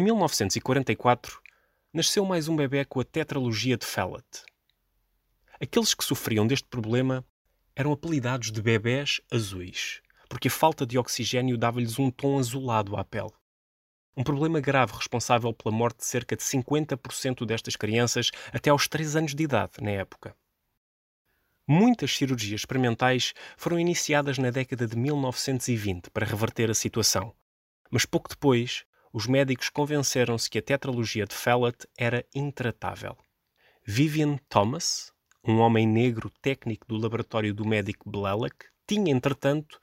1944, nasceu mais um bebê com a tetralogia de Fallot. Aqueles que sofriam deste problema eram apelidados de bebés azuis, porque a falta de oxigênio dava-lhes um tom azulado à pele. Um problema grave responsável pela morte de cerca de 50% destas crianças até aos 3 anos de idade, na época. Muitas cirurgias experimentais foram iniciadas na década de 1920 para reverter a situação, mas pouco depois, os médicos convenceram-se que a tetralogia de Fallot era intratável. Vivian Thomas, um homem negro técnico do laboratório do médico Blalock, tinha, entretanto,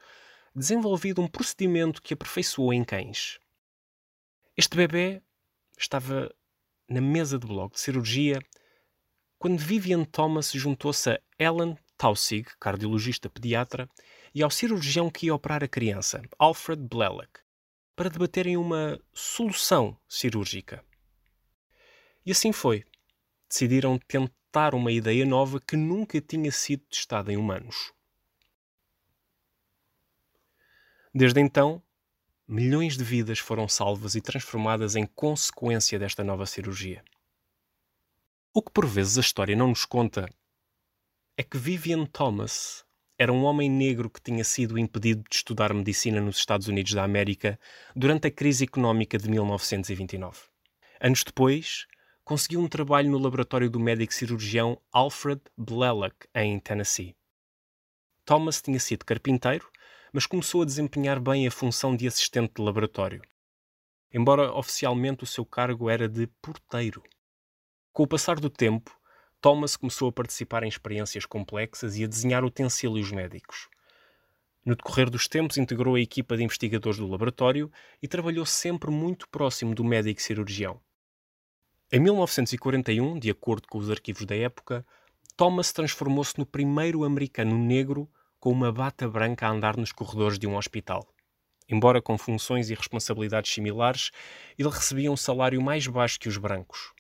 desenvolvido um procedimento que aperfeiçoou em cães. Este bebê estava na mesa de bloco de cirurgia quando Vivian Thomas juntou-se a Ellen Tausig, cardiologista pediatra, e ao cirurgião que ia operar a criança, Alfred Blalock, para debaterem uma solução cirúrgica. E assim foi. Decidiram tentar uma ideia nova que nunca tinha sido testada em humanos. Desde então, milhões de vidas foram salvas e transformadas em consequência desta nova cirurgia. O que por vezes a história não nos conta é que Vivian Thomas era um homem negro que tinha sido impedido de estudar medicina nos Estados Unidos da América durante a crise económica de 1929. Anos depois, conseguiu um trabalho no laboratório do médico cirurgião Alfred Blalock, em Tennessee. Thomas tinha sido carpinteiro mas começou a desempenhar bem a função de assistente de laboratório. Embora oficialmente o seu cargo era de porteiro. Com o passar do tempo, Thomas começou a participar em experiências complexas e a desenhar utensílios médicos. No decorrer dos tempos, integrou a equipa de investigadores do laboratório e trabalhou sempre muito próximo do médico cirurgião. Em 1941, de acordo com os arquivos da época, Thomas transformou-se no primeiro americano negro com uma bata branca a andar nos corredores de um hospital. Embora com funções e responsabilidades similares, ele recebia um salário mais baixo que os brancos.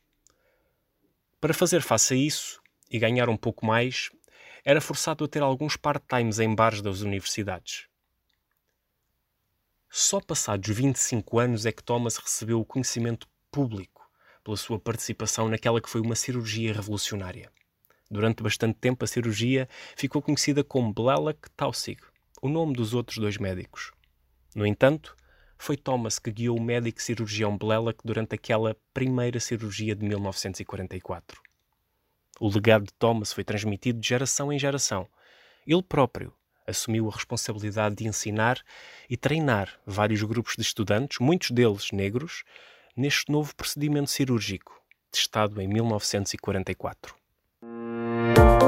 Para fazer face a isso e ganhar um pouco mais, era forçado a ter alguns part-times em bares das universidades. Só passados 25 anos é que Thomas recebeu o conhecimento público pela sua participação naquela que foi uma cirurgia revolucionária. Durante bastante tempo, a cirurgia ficou conhecida como Blalock-Taussig, o nome dos outros dois médicos. No entanto, foi Thomas que guiou o médico cirurgião Blalock durante aquela primeira cirurgia de 1944. O legado de Thomas foi transmitido de geração em geração. Ele próprio assumiu a responsabilidade de ensinar e treinar vários grupos de estudantes, muitos deles negros, neste novo procedimento cirúrgico, testado em 1944. Thank you.